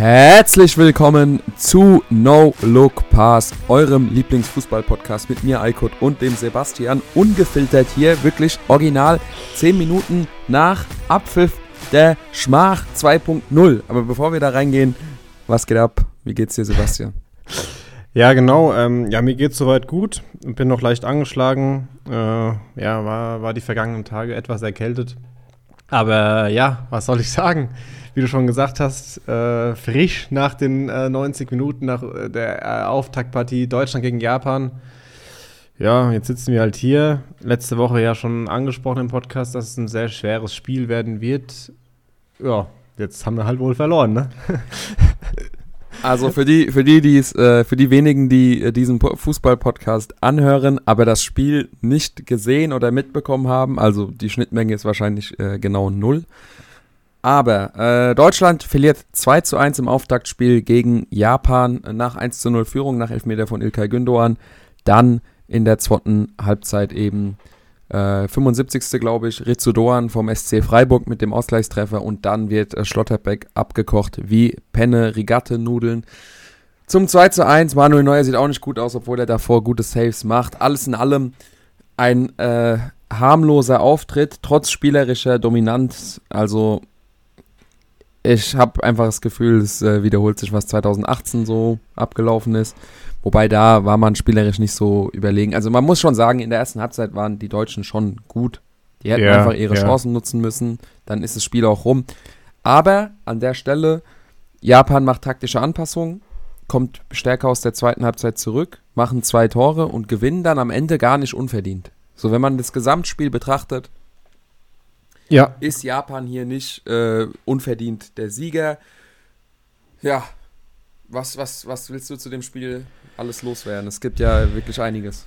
Herzlich willkommen zu No Look Pass, eurem Lieblingsfußball-Podcast mit mir, Eikut, und dem Sebastian. Ungefiltert hier, wirklich original 10 Minuten nach Abpfiff der Schmach 2.0. Aber bevor wir da reingehen, was geht ab? Wie geht's dir, Sebastian? Ja, genau. Ähm, ja, mir geht's soweit gut. Bin noch leicht angeschlagen. Äh, ja, war, war die vergangenen Tage etwas erkältet. Aber ja, was soll ich sagen? Wie du schon gesagt hast, äh, frisch nach den äh, 90 Minuten nach äh, der äh, Auftaktpartie Deutschland gegen Japan. Ja, jetzt sitzen wir halt hier. Letzte Woche ja schon angesprochen im Podcast, dass es ein sehr schweres Spiel werden wird. Ja, jetzt haben wir halt wohl verloren, ne? Also für die, für die, die's, äh, für die wenigen, die äh, diesen Fußball-Podcast anhören, aber das Spiel nicht gesehen oder mitbekommen haben, also die Schnittmenge ist wahrscheinlich äh, genau null. Aber äh, Deutschland verliert 2 zu 1 im Auftaktspiel gegen Japan nach 1 zu 0 Führung nach Elfmeter von Ilkay Gündoğan. Dann in der zweiten Halbzeit eben äh, 75. glaube ich, Rizzo Doan vom SC Freiburg mit dem Ausgleichstreffer und dann wird äh, Schlotterbeck abgekocht wie Penne, Rigatte, Nudeln. Zum 2 zu 1, Manuel Neuer sieht auch nicht gut aus, obwohl er davor gute Saves macht. Alles in allem ein äh, harmloser Auftritt, trotz spielerischer Dominanz. Also ich habe einfach das Gefühl, es äh, wiederholt sich, was 2018 so abgelaufen ist. Wobei da war man spielerisch nicht so überlegen. Also man muss schon sagen, in der ersten Halbzeit waren die Deutschen schon gut. Die hätten ja, einfach ihre ja. Chancen nutzen müssen. Dann ist das Spiel auch rum. Aber an der Stelle, Japan macht taktische Anpassungen, kommt stärker aus der zweiten Halbzeit zurück, machen zwei Tore und gewinnen dann am Ende gar nicht unverdient. So, wenn man das Gesamtspiel betrachtet, ja. ist Japan hier nicht äh, unverdient der Sieger. Ja, was, was, was willst du zu dem Spiel alles loswerden? Es gibt ja wirklich einiges.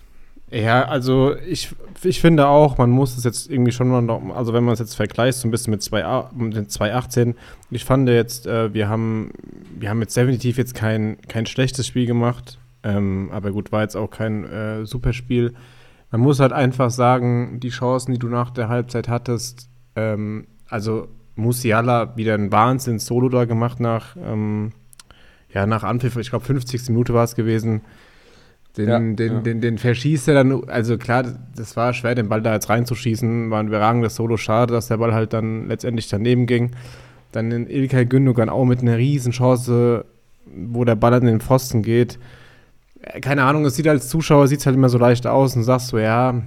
Ja, also ich, ich finde auch, man muss es jetzt irgendwie schon mal, noch, also wenn man es jetzt vergleicht, so ein bisschen mit 2018, ich fand jetzt, äh, wir, haben, wir haben jetzt definitiv jetzt kein, kein schlechtes Spiel gemacht, ähm, aber gut, war jetzt auch kein äh, super Spiel. Man muss halt einfach sagen, die Chancen, die du nach der Halbzeit hattest, ähm, also Musiala wieder ein Wahnsinn-Solo da gemacht nach, ähm, ja, nach Anpfiff, ich glaube 50. Minute war es gewesen, den, ja, den, ja. Den, den, verschießt er dann, also klar, das war schwer, den Ball da jetzt reinzuschießen, war ein überragendes Solo, schade, dass der Ball halt dann letztendlich daneben ging. Dann in Ilkay Gündogan auch mit einer riesen Chance, wo der Ball an den Pfosten geht. Äh, keine Ahnung, es sieht als Zuschauer sieht halt immer so leicht aus und sagst so, ja,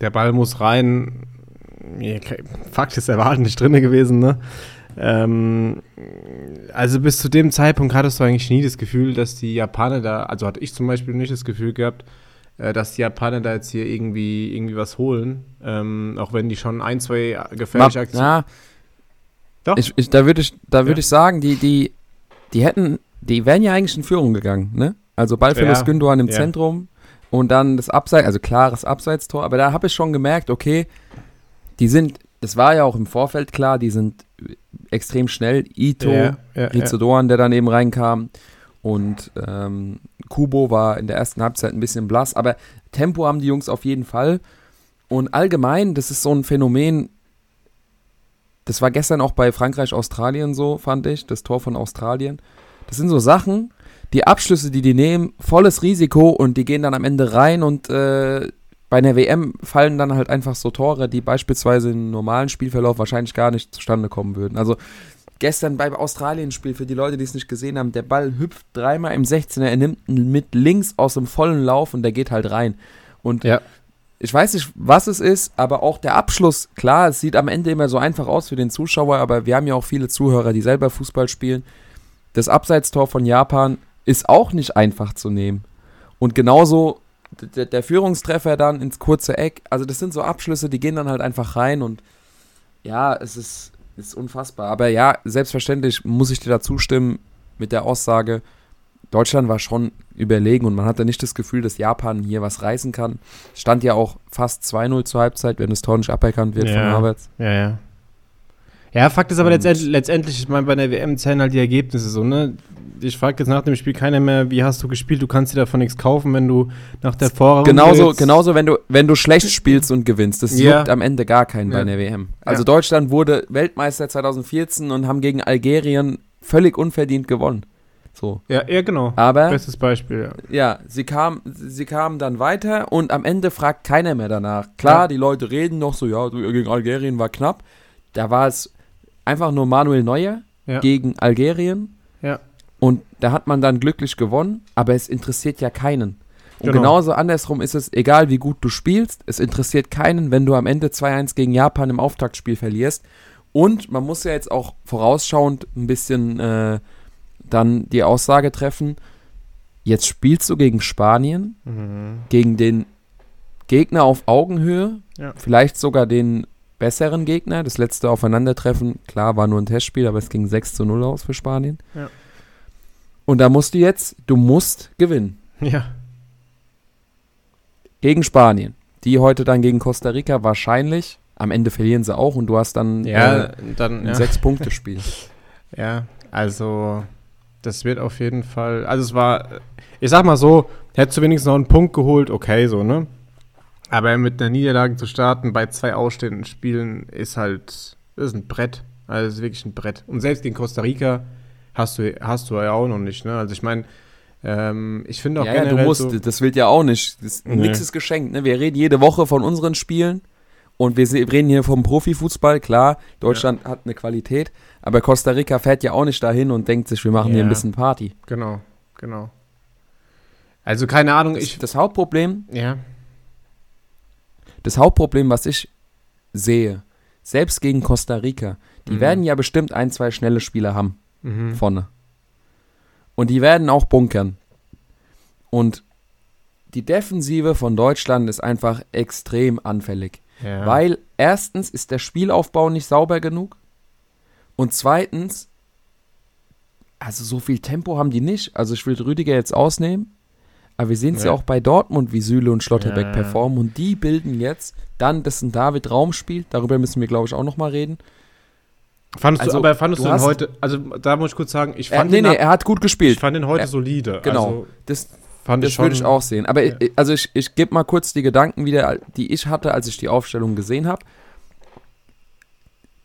der Ball muss rein. Fakt ist, er war halt nicht drin gewesen, ne? Ähm, also bis zu dem Zeitpunkt hattest du eigentlich nie das Gefühl, dass die Japaner da, also hatte ich zum Beispiel nicht das Gefühl gehabt, äh, dass die Japaner da jetzt hier irgendwie, irgendwie was holen. Ähm, auch wenn die schon ein, zwei gefährliche Aktionen. Ja, Doch. Ich, ich, da würde ich, da würd ja. ich sagen, die, die, die hätten, die wären ja eigentlich in Führung gegangen, ne? Also Ballverlust ja. Gündogan im ja. Zentrum und dann das Abseits, also klares Abseitstor, aber da habe ich schon gemerkt, okay, die sind, das war ja auch im Vorfeld klar, die sind extrem schnell. Ito, ja, ja, Rizodoan, der dann eben reinkam. Und ähm, Kubo war in der ersten Halbzeit ein bisschen blass. Aber Tempo haben die Jungs auf jeden Fall. Und allgemein, das ist so ein Phänomen. Das war gestern auch bei Frankreich-Australien so, fand ich. Das Tor von Australien. Das sind so Sachen, die Abschlüsse, die die nehmen, volles Risiko und die gehen dann am Ende rein und äh, bei einer WM fallen dann halt einfach so Tore, die beispielsweise im normalen Spielverlauf wahrscheinlich gar nicht zustande kommen würden. Also gestern beim Australien-Spiel, für die Leute, die es nicht gesehen haben, der Ball hüpft dreimal im 16er, er nimmt mit links aus dem vollen Lauf und der geht halt rein. Und ja. ich weiß nicht, was es ist, aber auch der Abschluss, klar, es sieht am Ende immer so einfach aus für den Zuschauer, aber wir haben ja auch viele Zuhörer, die selber Fußball spielen. Das Abseitstor von Japan ist auch nicht einfach zu nehmen. Und genauso der, der, Führungstreffer dann ins kurze Eck. Also das sind so Abschlüsse, die gehen dann halt einfach rein und ja, es ist, ist unfassbar. Aber ja, selbstverständlich muss ich dir da zustimmen mit der Aussage, Deutschland war schon überlegen und man hatte nicht das Gefühl, dass Japan hier was reißen kann. Stand ja auch fast 2-0 zur Halbzeit, wenn das Tor nicht aberkannt wird ja, von Havertz. Ja, ja. Ja, Fakt ist aber letztendlich, letztendlich, ich meine, bei der WM zählen halt die Ergebnisse so, ne? Ich frage jetzt nach dem Spiel keiner mehr, wie hast du gespielt? Du kannst dir davon nichts kaufen, wenn du nach der Vorrunde. Genauso, genauso wenn du, wenn du schlecht spielst und gewinnst. Das ja. juckt am Ende gar keinen ja. bei der WM. Also ja. Deutschland wurde Weltmeister 2014 und haben gegen Algerien völlig unverdient gewonnen. So. Ja, ja, genau. Aber, Bestes Beispiel, ja. Ja, sie kamen sie kam dann weiter und am Ende fragt keiner mehr danach. Klar, ja. die Leute reden noch so, ja, gegen Algerien war knapp. Da war es einfach nur Manuel Neuer ja. gegen Algerien. Ja. Und da hat man dann glücklich gewonnen, aber es interessiert ja keinen. Und genau. genauso andersrum ist es, egal wie gut du spielst, es interessiert keinen, wenn du am Ende 2-1 gegen Japan im Auftaktspiel verlierst. Und man muss ja jetzt auch vorausschauend ein bisschen äh, dann die Aussage treffen, jetzt spielst du gegen Spanien, mhm. gegen den Gegner auf Augenhöhe, ja. vielleicht sogar den besseren Gegner. Das letzte Aufeinandertreffen, klar, war nur ein Testspiel, aber es ging 6 zu 0 aus für Spanien. Ja. Und da musst du jetzt, du musst gewinnen. Ja. Gegen Spanien. Die heute dann gegen Costa Rica wahrscheinlich. Am Ende verlieren sie auch und du hast dann, ja, äh, dann ein ja. Sechs-Punkte-Spiel. ja, also das wird auf jeden Fall. Also es war, ich sag mal so, hättest du wenigstens noch einen Punkt geholt, okay, so, ne? Aber mit einer Niederlage zu starten bei zwei ausstehenden Spielen ist halt, das ist ein Brett. Also ist wirklich ein Brett. Und selbst gegen Costa Rica hast du, hast du ja auch noch nicht, ne? Also ich meine, ähm, ich finde auch ja, generell. Ja, du musst, so, das wird ja auch nicht. Das, nee. Nichts ist geschenkt, ne? Wir reden jede Woche von unseren Spielen und wir reden hier vom Profifußball, klar, Deutschland ja. hat eine Qualität, aber Costa Rica fährt ja auch nicht dahin und denkt sich, wir machen ja. hier ein bisschen Party. Genau, genau. Also keine Ahnung, das, ich. Das Hauptproblem. Ja. Das Hauptproblem, was ich sehe, selbst gegen Costa Rica, die mhm. werden ja bestimmt ein, zwei schnelle Spieler haben. Mhm. Vorne. Und die werden auch bunkern. Und die Defensive von Deutschland ist einfach extrem anfällig. Ja. Weil erstens ist der Spielaufbau nicht sauber genug. Und zweitens, also so viel Tempo haben die nicht. Also ich will Rüdiger jetzt ausnehmen. Aber wir sehen es ja. ja. auch bei Dortmund, wie Süle und Schlotterbeck ja. performen. Und die bilden jetzt dann, dass ein David Raum spielt. Darüber müssen wir, glaube ich, auch nochmal reden. Fandest also, du, aber fandest du, ihn heute, also da muss ich kurz sagen, ich fand äh, nee, nee, er hat gut gespielt. Ich fand ihn heute er, solide. Genau. Also, das, Fand das würde ich auch sehen. Aber ja. ich, also ich, ich gebe mal kurz die Gedanken wieder, die ich hatte, als ich die Aufstellung gesehen habe.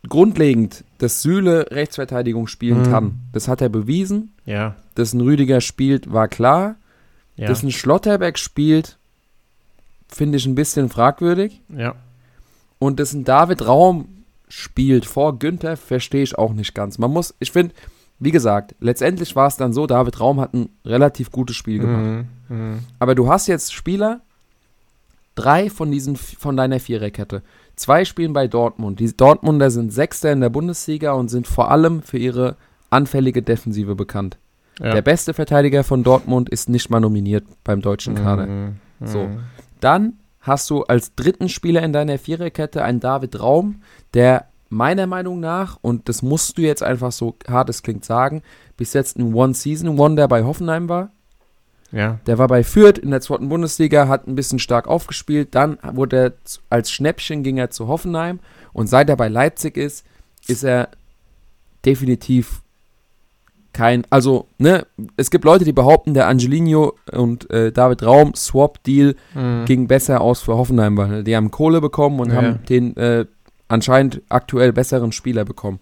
Grundlegend, dass Süle Rechtsverteidigung spielen mhm. kann, das hat er bewiesen. Ja. Dass ein Rüdiger spielt, war klar. Ja. Dass ein Schlotterbeck spielt, finde ich ein bisschen fragwürdig. Ja. Und dass ein David Raum spielt vor Günther, verstehe ich auch nicht ganz. Man muss, ich finde, wie gesagt, letztendlich war es dann so, David Raum hat ein relativ gutes Spiel gemacht. Mhm, mh. Aber du hast jetzt Spieler, drei von diesen von deiner Viererkette. Zwei spielen bei Dortmund. Die Dortmunder sind Sechster in der Bundesliga und sind vor allem für ihre anfällige Defensive bekannt. Ja. Der beste Verteidiger von Dortmund ist nicht mal nominiert beim deutschen Kader. Mhm, so. Dann hast du als dritten Spieler in deiner Viererkette einen David Raum, der meiner Meinung nach, und das musst du jetzt einfach so hart es klingt sagen, bis jetzt ein One-Season-Wonder bei Hoffenheim war. Ja. Der war bei Fürth in der zweiten Bundesliga, hat ein bisschen stark aufgespielt. Dann wurde er als Schnäppchen ging er zu Hoffenheim und seit er bei Leipzig ist, ist er definitiv kein, also, ne, es gibt Leute, die behaupten, der Angelino und äh, David Raum Swap-Deal mhm. ging besser aus für Hoffenheim, weil die haben Kohle bekommen und ja. haben den äh, anscheinend aktuell besseren Spieler bekommen.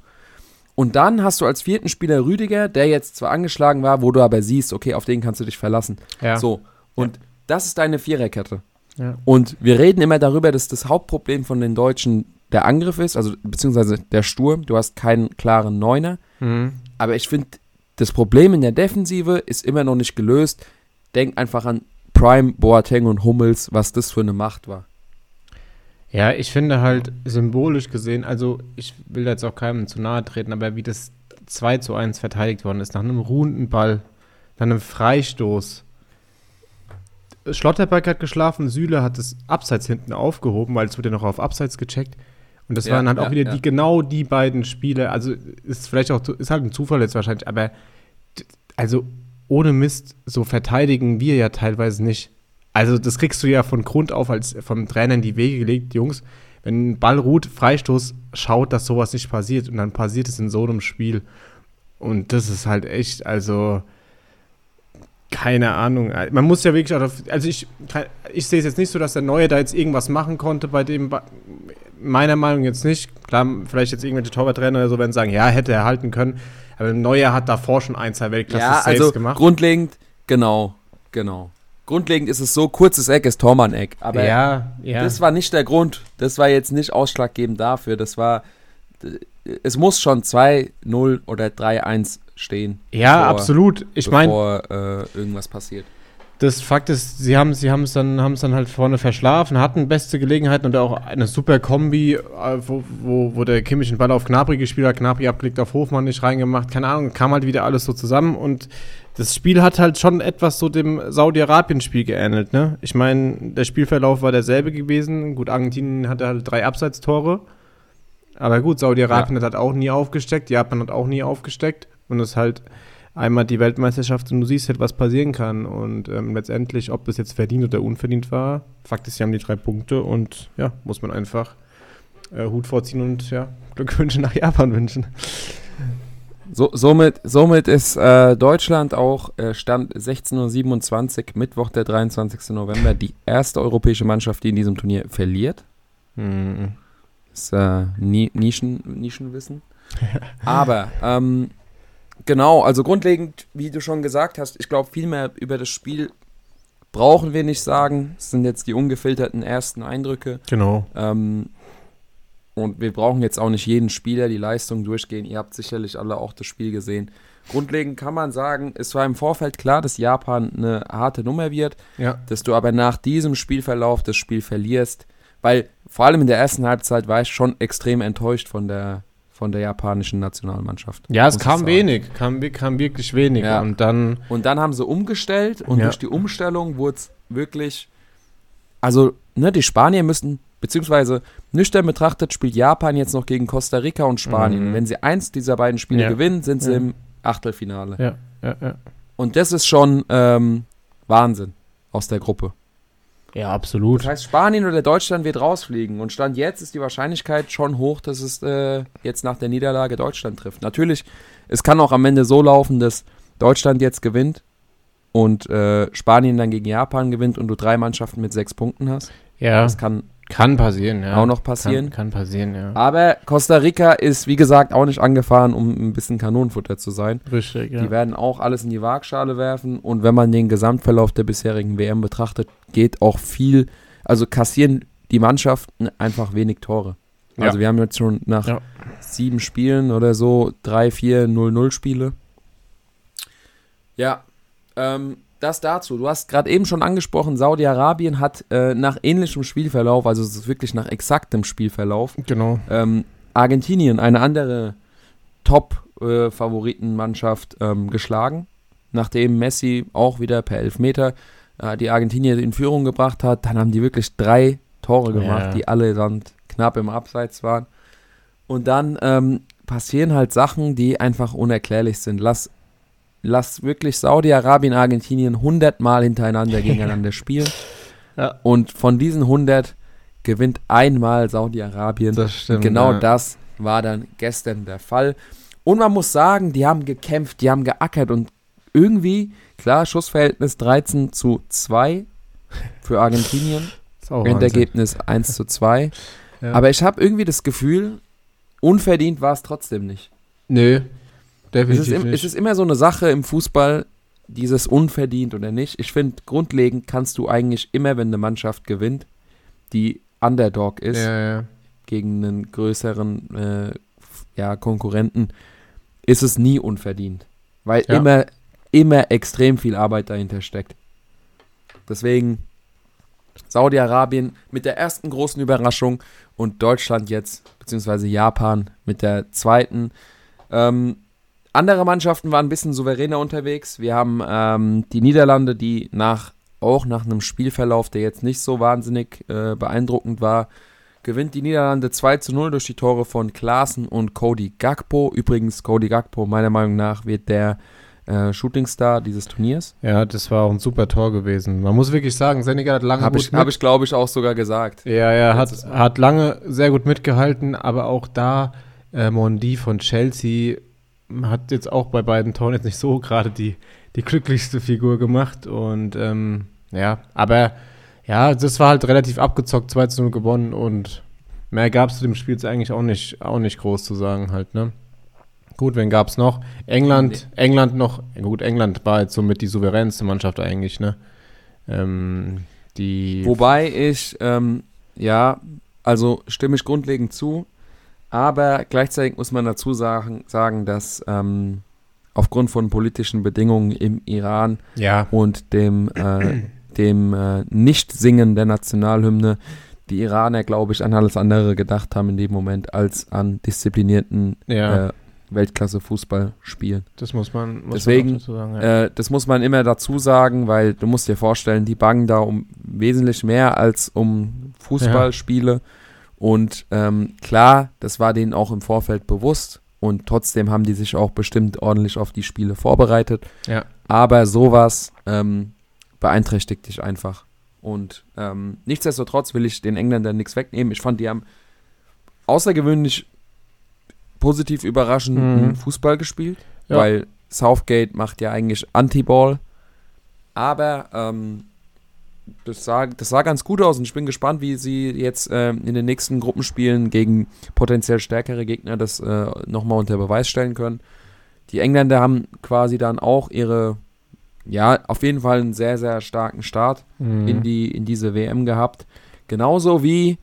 Und dann hast du als vierten Spieler Rüdiger, der jetzt zwar angeschlagen war, wo du aber siehst, okay, auf den kannst du dich verlassen. Ja. So. Und ja. das ist deine Viererkette. Ja. Und wir reden immer darüber, dass das Hauptproblem von den Deutschen der Angriff ist, also beziehungsweise der Sturm. Du hast keinen klaren Neuner. Mhm. Aber ich finde, das Problem in der Defensive ist immer noch nicht gelöst. Denk einfach an Prime, Boateng und Hummels, was das für eine Macht war. Ja, ich finde halt symbolisch gesehen, also ich will jetzt auch keinem zu nahe treten, aber wie das 2 zu 1 verteidigt worden ist, nach einem ruhenden Ball, nach einem Freistoß. Schlotterberg hat geschlafen, Süle hat es abseits hinten aufgehoben, weil es wurde noch auf abseits gecheckt. Und das ja, waren halt ja, auch wieder ja. die genau die beiden Spiele. Also ist vielleicht auch ist halt ein Zufall jetzt wahrscheinlich, aber also ohne Mist so verteidigen wir ja teilweise nicht. Also das kriegst du ja von Grund auf als vom Trainer in die Wege gelegt, Jungs. Wenn ein Ball ruht, Freistoß, schaut, dass sowas nicht passiert und dann passiert es in so einem Spiel. Und das ist halt echt, also keine Ahnung. Man muss ja wirklich, also ich, ich sehe es jetzt nicht so, dass der Neue da jetzt irgendwas machen konnte bei dem, meiner Meinung jetzt nicht. Klar, vielleicht jetzt irgendwelche Torwarttrainer oder so werden sagen, ja, hätte er halten können. Aber Neuer hat davor schon ein, zwei Weltklasse-Saves ja, also gemacht. Grundlegend, genau, genau. Grundlegend ist es so, kurzes Eck ist Tormann-Eck. Aber ja, ja. das war nicht der Grund. Das war jetzt nicht ausschlaggebend dafür. Das war, es muss schon 2-0 oder 3-1 stehen. Ja, bevor, absolut. Ich meine, bevor äh, irgendwas passiert das Fakt ist, sie haben sie es dann, dann halt vorne verschlafen, hatten beste Gelegenheiten und auch eine super Kombi, äh, wo, wo, wo der Kimmich den Ball auf Knabri gespielt hat, Knabri abgelegt auf Hofmann nicht reingemacht, keine Ahnung, kam halt wieder alles so zusammen und das Spiel hat halt schon etwas so dem Saudi-Arabien-Spiel geähnelt, ne? Ich meine, der Spielverlauf war derselbe gewesen. Gut, Argentinien hatte halt drei Abseitstore. Aber gut, Saudi-Arabien ja. hat halt auch nie aufgesteckt, Japan hat auch nie aufgesteckt und es halt einmal die Weltmeisterschaft und du siehst halt, was passieren kann. Und ähm, letztendlich, ob das jetzt verdient oder unverdient war, Fakt ist, sie haben die drei Punkte und ja, muss man einfach äh, Hut vorziehen und ja, Glückwünsche nach Japan wünschen. So, somit, somit ist äh, Deutschland auch äh, Stand 16.27 Uhr, Mittwoch, der 23. November, die erste europäische Mannschaft, die in diesem Turnier verliert. Mhm. Ist äh, Nischen, Nischenwissen. Aber ähm, Genau, also grundlegend, wie du schon gesagt hast, ich glaube, viel mehr über das Spiel brauchen wir nicht sagen. Es sind jetzt die ungefilterten ersten Eindrücke. Genau. Ähm, und wir brauchen jetzt auch nicht jeden Spieler die Leistung durchgehen. Ihr habt sicherlich alle auch das Spiel gesehen. Grundlegend kann man sagen, es war im Vorfeld klar, dass Japan eine harte Nummer wird, ja. dass du aber nach diesem Spielverlauf das Spiel verlierst, weil vor allem in der ersten Halbzeit war ich schon extrem enttäuscht von der von der japanischen Nationalmannschaft. Ja, es kam wenig, kam, kam wirklich wenig. Ja. Und dann. Und dann haben sie umgestellt und ja. durch die Umstellung wurde es wirklich. Also, ne, die Spanier müssen, beziehungsweise nüchtern betrachtet, spielt Japan jetzt noch gegen Costa Rica und Spanien. Mhm. Wenn sie eins dieser beiden Spiele ja. gewinnen, sind sie im Achtelfinale. Ja, ja, ja. Und das ist schon ähm, Wahnsinn aus der Gruppe. Ja, absolut. Das heißt, Spanien oder Deutschland wird rausfliegen. Und Stand jetzt ist die Wahrscheinlichkeit schon hoch, dass es äh, jetzt nach der Niederlage Deutschland trifft. Natürlich, es kann auch am Ende so laufen, dass Deutschland jetzt gewinnt und äh, Spanien dann gegen Japan gewinnt und du drei Mannschaften mit sechs Punkten hast. Ja. Das kann kann passieren, ja. Auch noch passieren. Kann, kann, passieren, ja. Aber Costa Rica ist, wie gesagt, auch nicht angefahren, um ein bisschen Kanonenfutter zu sein. Richtig, ja. Die werden auch alles in die Waagschale werfen. Und wenn man den Gesamtverlauf der bisherigen WM betrachtet, geht auch viel, also kassieren die Mannschaften einfach wenig Tore. Ja. Also wir haben jetzt schon nach ja. sieben Spielen oder so drei, vier, null, null Spiele. Ja, ähm, das dazu. Du hast gerade eben schon angesprochen, Saudi-Arabien hat äh, nach ähnlichem Spielverlauf, also es ist wirklich nach exaktem Spielverlauf, genau. ähm, Argentinien, eine andere Top-Favoritenmannschaft, äh, ähm, geschlagen. Nachdem Messi auch wieder per Elfmeter äh, die Argentinier in Führung gebracht hat, dann haben die wirklich drei Tore gemacht, ja. die alle dann knapp im Abseits waren. Und dann ähm, passieren halt Sachen, die einfach unerklärlich sind. Lass lass wirklich Saudi-Arabien, Argentinien 100 Mal hintereinander gegeneinander spielen. Ja. Und von diesen 100 gewinnt einmal Saudi-Arabien. Das stimmt. genau ja. das war dann gestern der Fall. Und man muss sagen, die haben gekämpft, die haben geackert und irgendwie, klar, Schussverhältnis 13 zu 2 für Argentinien. Endergebnis 1 zu 2. Ja. Aber ich habe irgendwie das Gefühl, unverdient war es trotzdem nicht. Nö, Definitiv es ist, nicht. es ist immer so eine Sache im Fußball, dieses unverdient oder nicht. Ich finde, grundlegend kannst du eigentlich immer, wenn eine Mannschaft gewinnt, die Underdog ist, ja, ja. gegen einen größeren äh, ja, Konkurrenten, ist es nie unverdient. Weil immer, immer extrem viel Arbeit dahinter steckt. Deswegen Saudi-Arabien mit der ersten großen Überraschung und Deutschland jetzt, beziehungsweise Japan mit der zweiten. Ähm, andere Mannschaften waren ein bisschen souveräner unterwegs. Wir haben ähm, die Niederlande, die nach auch nach einem Spielverlauf, der jetzt nicht so wahnsinnig äh, beeindruckend war, gewinnt die Niederlande 2 zu 0 durch die Tore von Klaassen und Cody Gakpo. Übrigens, Cody Gakpo, meiner Meinung nach, wird der äh, Shootingstar dieses Turniers. Ja, das war auch ein super Tor gewesen. Man muss wirklich sagen, Senegal hat lange Habe ich, hab ich glaube ich, auch sogar gesagt. Ja, ja, hat, hat lange sehr gut mitgehalten, aber auch da äh, Mondi von Chelsea hat jetzt auch bei beiden Toren jetzt nicht so gerade die, die glücklichste Figur gemacht. Und ähm, ja, aber ja, das war halt relativ abgezockt, 2 zu 0 gewonnen und Mehr gab es zu dem Spiel jetzt eigentlich auch nicht, auch nicht groß zu sagen halt, ne? Gut, wen gab es noch? England, nee. England noch, gut, England war jetzt somit die souveränste Mannschaft eigentlich, ne? Ähm, die Wobei ich, ähm, ja, also stimme ich grundlegend zu, aber gleichzeitig muss man dazu sagen, sagen dass ähm, aufgrund von politischen Bedingungen im Iran ja. und dem, äh, dem äh, Nicht-Singen der Nationalhymne die Iraner, glaube ich, an alles andere gedacht haben in dem Moment als an disziplinierten ja. äh, Weltklasse-Fußball spielen. Das muss man muss Deswegen, man sagen, ja. äh, das muss man immer dazu sagen, weil du musst dir vorstellen, die bangen da um wesentlich mehr als um Fußballspiele. Ja. Und ähm, klar, das war denen auch im Vorfeld bewusst. Und trotzdem haben die sich auch bestimmt ordentlich auf die Spiele vorbereitet. Ja. Aber sowas ähm, beeinträchtigt dich einfach. Und ähm, nichtsdestotrotz will ich den Engländern nichts wegnehmen. Ich fand, die haben außergewöhnlich positiv überraschenden mhm. Fußball gespielt, ja. weil Southgate macht ja eigentlich Anti-Ball. Aber ähm, das, sah, das sah ganz gut aus und ich bin gespannt, wie sie jetzt ähm, in den nächsten Gruppenspielen gegen potenziell stärkere Gegner das äh, nochmal unter Beweis stellen können. Die Engländer haben quasi dann auch ihre, ja, auf jeden Fall einen sehr, sehr starken Start mhm. in, die, in diese WM gehabt. Genauso wie,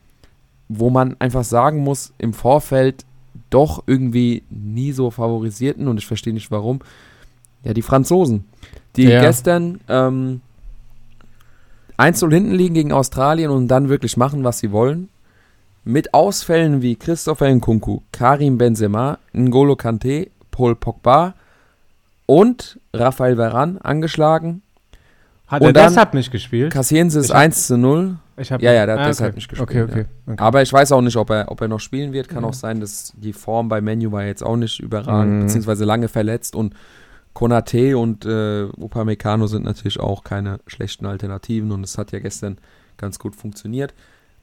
wo man einfach sagen muss, im Vorfeld doch irgendwie nie so favorisierten und ich verstehe nicht warum. Ja, die Franzosen, die ja. gestern ähm, 1-0 hinten liegen gegen Australien und dann wirklich machen, was sie wollen. Mit Ausfällen wie Christopher Nkunku, Karim Benzema, N'Golo Kante, Paul Pogba und Rafael Varane angeschlagen. Hat und er deshalb nicht gespielt? Kassieren sie es 1 zu 0. Ich hab, ja, ja, der hat ah, deshalb nicht gespielt. Okay, okay, ja. okay, Aber ich weiß auch nicht, ob er, ob er noch spielen wird. Kann ja. auch sein, dass die Form bei Menu war jetzt auch nicht überragend, mhm. beziehungsweise lange verletzt und Konate und äh, Upamecano sind natürlich auch keine schlechten Alternativen und es hat ja gestern ganz gut funktioniert.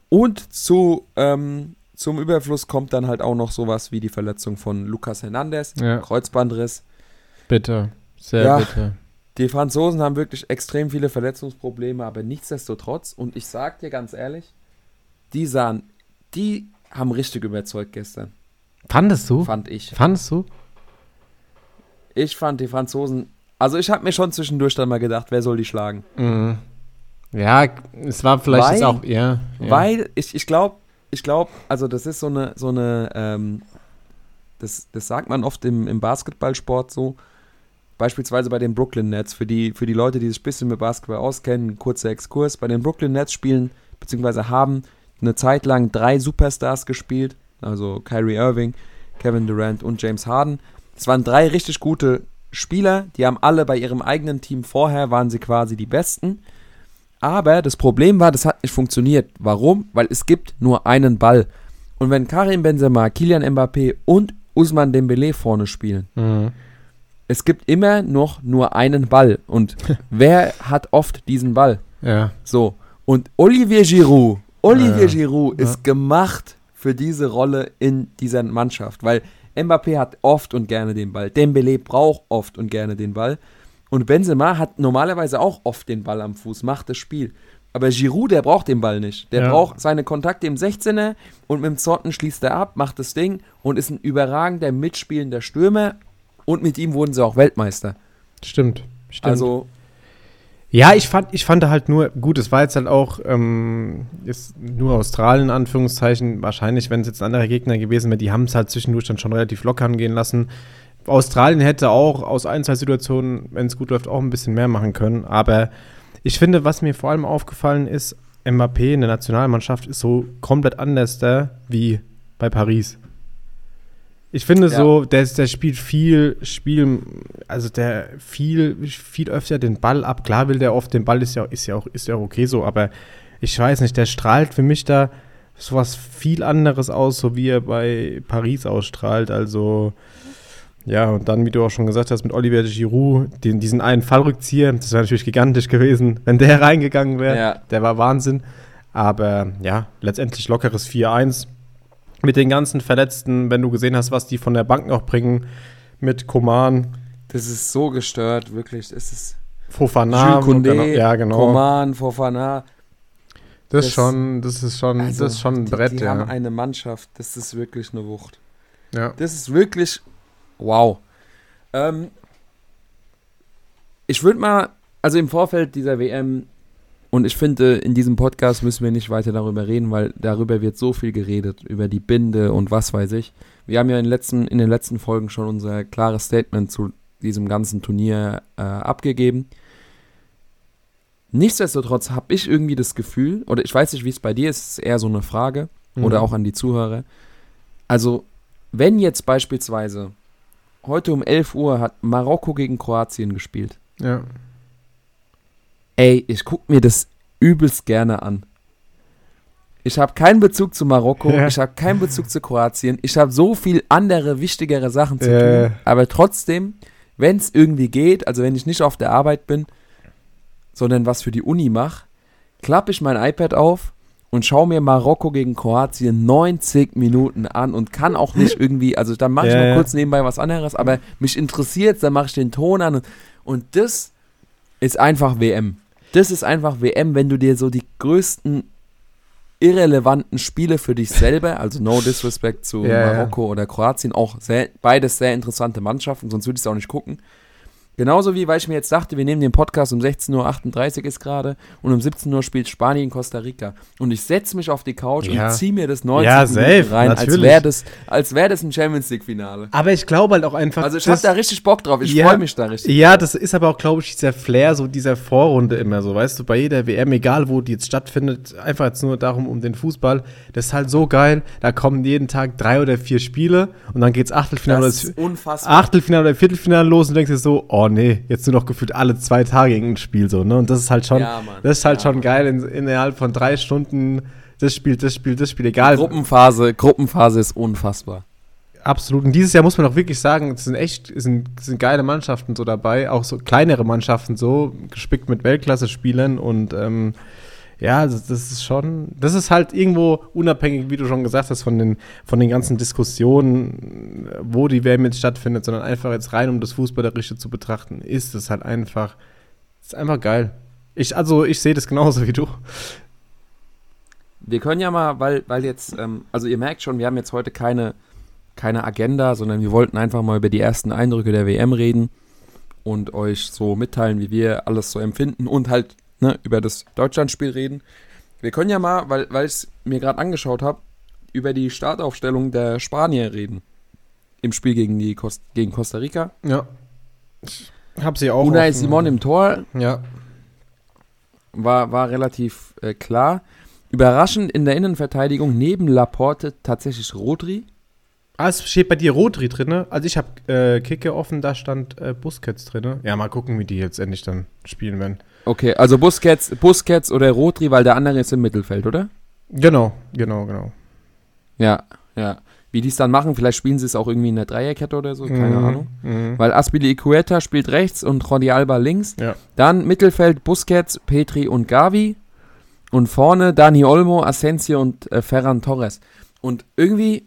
Und zu, ähm, zum Überfluss kommt dann halt auch noch sowas wie die Verletzung von Lucas Hernandez, ja. Kreuzbandriss. Bitte, sehr ja, bitte. Die Franzosen haben wirklich extrem viele Verletzungsprobleme, aber nichtsdestotrotz, und ich sag dir ganz ehrlich, die sahen, die haben richtig überzeugt gestern. Fandest du? Fand ich. Fandest du? Ich fand die Franzosen, also ich habe mir schon zwischendurch dann mal gedacht, wer soll die schlagen? Mhm. Ja, es war vielleicht weil, auch, ja, ja. Weil ich, ich glaube, ich glaube, also das ist so eine, so eine, ähm, das, das sagt man oft im, im Basketballsport so, Beispielsweise bei den Brooklyn Nets, für die, für die Leute, die sich ein bisschen mit Basketball auskennen, kurzer Exkurs. Bei den Brooklyn Nets spielen, beziehungsweise haben eine Zeit lang drei Superstars gespielt, also Kyrie Irving, Kevin Durant und James Harden. Das waren drei richtig gute Spieler, die haben alle bei ihrem eigenen Team vorher, waren sie quasi die Besten. Aber das Problem war, das hat nicht funktioniert. Warum? Weil es gibt nur einen Ball. Und wenn Karim Benzema, Kylian Mbappé und Usman Dembele vorne spielen, mhm es gibt immer noch nur einen Ball. Und wer hat oft diesen Ball? Ja. So. Und Olivier Giroud, Olivier ja. Giroud ist gemacht für diese Rolle in dieser Mannschaft, weil Mbappé hat oft und gerne den Ball. Dembele braucht oft und gerne den Ball. Und Benzema hat normalerweise auch oft den Ball am Fuß, macht das Spiel. Aber Giroud, der braucht den Ball nicht. Der ja. braucht seine Kontakte im 16er und mit dem Zotten schließt er ab, macht das Ding und ist ein überragender mitspielender Stürmer und mit ihm wurden sie auch Weltmeister. Stimmt. stimmt. Also. Ja, ich fand, ich fand halt nur, gut, es war jetzt halt auch ähm, ist nur Australien, in Anführungszeichen. Wahrscheinlich, wenn es jetzt ein anderer Gegner gewesen wäre, die haben es halt zwischendurch dann schon relativ locker angehen lassen. Australien hätte auch aus ein, zwei Situationen, wenn es gut läuft, auch ein bisschen mehr machen können. Aber ich finde, was mir vor allem aufgefallen ist, Mbappé in der Nationalmannschaft ist so komplett anders da wie bei Paris. Ich finde ja. so, der, der spielt viel Spiel, also der viel, viel öfter den Ball ab. Klar will der oft den Ball, ist ja, ist ja auch, ist ja okay so, aber ich weiß nicht, der strahlt für mich da sowas viel anderes aus, so wie er bei Paris ausstrahlt. Also, ja, und dann, wie du auch schon gesagt hast, mit Olivier Giroud, den, diesen einen Fallrückzieher, das wäre natürlich gigantisch gewesen, wenn der reingegangen wäre. Ja. Der war Wahnsinn. Aber ja, letztendlich lockeres 4-1 mit den ganzen Verletzten, wenn du gesehen hast, was die von der Bank noch bringen, mit Koman. Das ist so gestört, wirklich. Es ist Fofana. Jules Koundé, ja, genau. Koman, Fofana. Das, das, schon, das ist schon, also, das ist schon ein Brett, die, die ja. haben eine Mannschaft, das ist wirklich eine Wucht. Ja. Das ist wirklich wow. Ähm, ich würde mal, also im Vorfeld dieser WM, und ich finde, in diesem Podcast müssen wir nicht weiter darüber reden, weil darüber wird so viel geredet, über die Binde und was weiß ich. Wir haben ja in den letzten, in den letzten Folgen schon unser klares Statement zu diesem ganzen Turnier äh, abgegeben. Nichtsdestotrotz habe ich irgendwie das Gefühl, oder ich weiß nicht, wie es bei dir ist, es ist eher so eine Frage, mhm. oder auch an die Zuhörer. Also, wenn jetzt beispielsweise heute um 11 Uhr hat Marokko gegen Kroatien gespielt. Ja. Ey, ich gucke mir das übelst gerne an. Ich habe keinen Bezug zu Marokko, ja. ich habe keinen Bezug zu Kroatien, ich habe so viel andere, wichtigere Sachen zu ja. tun. Aber trotzdem, wenn es irgendwie geht, also wenn ich nicht auf der Arbeit bin, sondern was für die Uni mache, klappe ich mein iPad auf und schaue mir Marokko gegen Kroatien 90 Minuten an und kann auch nicht irgendwie, also dann mache ich yeah. noch kurz nebenbei was anderes, aber mich interessiert dann mache ich den Ton an und, und das ist einfach WM. Das ist einfach WM, wenn du dir so die größten irrelevanten Spiele für dich selber, also no disrespect zu yeah, Marokko yeah. oder Kroatien, auch sehr, beides sehr interessante Mannschaften, sonst würde ich es auch nicht gucken. Genauso wie, weil ich mir jetzt dachte, wir nehmen den Podcast um 16.38 Uhr ist gerade und um 17 Uhr spielt Spanien Costa Rica. Und ich setze mich auf die Couch ja. und ziehe mir das 90 ja, safe, rein, natürlich. als wäre das, als wär das ein Champions League-Finale. Aber ich glaube halt auch einfach. Also ich habe da richtig Bock drauf, ich ja, freue mich da richtig. Ja, das ist aber auch, glaube ich, dieser Flair, so dieser Vorrunde immer so, weißt du, bei jeder WM, egal wo die jetzt stattfindet, einfach jetzt nur darum, um den Fußball. Das ist halt so geil, da kommen jeden Tag drei oder vier Spiele und dann geht's Achtelfinale, das ist unfassbar. Achtelfinale oder Viertelfinale los und denkst dir so, oh nee, jetzt nur noch gefühlt alle zwei Tage irgendein Spiel so, ne? Und das ist halt schon, ja, das ist halt ja, schon geil in, innerhalb von drei Stunden das Spiel, das Spiel, das Spiel, egal. Die Gruppenphase, Gruppenphase ist unfassbar. Absolut. Und dieses Jahr muss man auch wirklich sagen, es sind echt, es sind, es sind geile Mannschaften so dabei, auch so kleinere Mannschaften so, gespickt mit Weltklasse-Spielern und ähm, ja, also das ist schon, das ist halt irgendwo unabhängig, wie du schon gesagt hast, von den, von den ganzen Diskussionen, wo die WM jetzt stattfindet, sondern einfach jetzt rein, um das Fußballerische zu betrachten, ist es halt einfach, ist einfach geil. Ich, also ich sehe das genauso wie du. Wir können ja mal, weil, weil jetzt, ähm, also ihr merkt schon, wir haben jetzt heute keine, keine Agenda, sondern wir wollten einfach mal über die ersten Eindrücke der WM reden und euch so mitteilen, wie wir alles so empfinden und halt ne, über das Deutschlandspiel reden. Wir können ja mal, weil, weil ich es mir gerade angeschaut habe, über die Startaufstellung der Spanier reden. Im Spiel gegen, die Kost gegen Costa Rica. Ja. Ich hab sie auch. Unai Simon im Tor. Ja. War, war relativ äh, klar. Überraschend in der Innenverteidigung neben Laporte tatsächlich Rodri. Ah, es steht bei dir Rodri drin, ne? Also ich habe äh, Kicke offen, da stand äh, Busquets drin. Ja, mal gucken, wie die jetzt endlich dann spielen werden. Okay, also Busquets, Busquets oder Rodri, weil der andere ist im Mittelfeld, oder? Genau, genau, genau. Ja, ja. Wie die es dann machen, vielleicht spielen sie es auch irgendwie in der Dreierkette oder so, keine mhm, Ahnung. Mhm. Weil Aspili Icueta spielt rechts und Rodi Alba links. Ja. Dann Mittelfeld Busquets, Petri und Gavi. Und vorne Dani Olmo, Asensio und äh, Ferran Torres. Und irgendwie,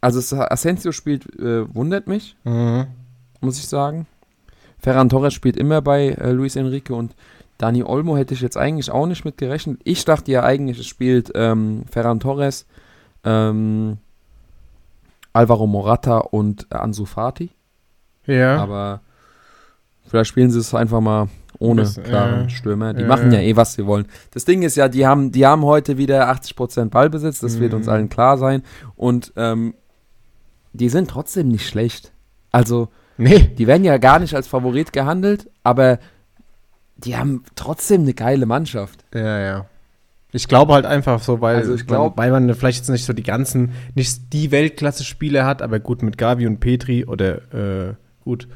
also Asensio spielt, äh, wundert mich, mhm. muss ich sagen. Ferran Torres spielt immer bei äh, Luis Enrique und Dani Olmo hätte ich jetzt eigentlich auch nicht mit gerechnet. Ich dachte ja eigentlich, es spielt ähm, Ferran Torres, ähm, Alvaro Morata und äh, Ansu Fati. Ja. Aber vielleicht spielen sie es einfach mal ohne das, klaren äh, Stürmer. Die äh, machen ja eh, was sie wollen. Das Ding ist ja, die haben, die haben heute wieder 80% Ballbesitz, das wird uns mhm. allen klar sein. Und ähm, die sind trotzdem nicht schlecht. Also, Nee. Die werden ja gar nicht als Favorit gehandelt, aber die haben trotzdem eine geile Mannschaft. Ja, ja. Ich glaube halt einfach so, weil, also glaub, man, weil man vielleicht jetzt nicht so die ganzen, nicht die Weltklasse-Spiele hat, aber gut mit Gavi und Petri oder äh, gut,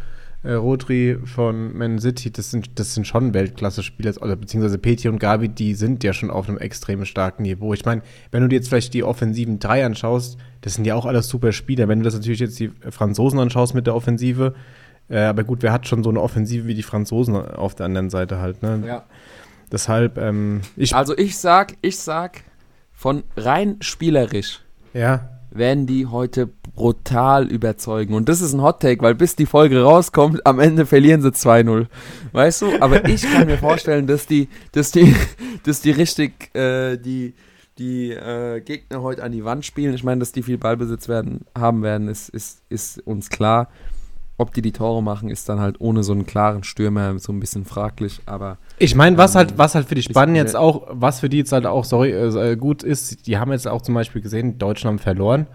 äh, Rodri von Man City, das sind, das sind schon Weltklasse-Spieler, oder beziehungsweise Petri und Gavi, die sind ja schon auf einem extrem starken Niveau. Ich meine, wenn du dir jetzt vielleicht die offensiven drei anschaust, das sind ja auch alles super Spieler. Wenn du das natürlich jetzt die Franzosen anschaust mit der Offensive, äh, aber gut, wer hat schon so eine Offensive wie die Franzosen auf der anderen Seite halt, ne? Ja. Deshalb, ähm, ich. Also ich sag, ich sag, von rein spielerisch. Ja. Werden die heute brutal überzeugen. Und das ist ein Hot Take, weil bis die Folge rauskommt, am Ende verlieren sie 2-0. Weißt du? Aber ich kann mir vorstellen, dass die, dass die, dass die richtig äh, die, die äh, Gegner heute an die Wand spielen. Ich meine, dass die viel Ballbesitz werden, haben werden, ist, ist, ist uns klar. Ob die die Tore machen, ist dann halt ohne so einen klaren Stürmer so ein bisschen fraglich, aber. Ich meine, was halt, was halt für die Spannen jetzt auch, was für die jetzt halt auch, sorry, äh, gut ist, die haben jetzt auch zum Beispiel gesehen, Deutschland verloren.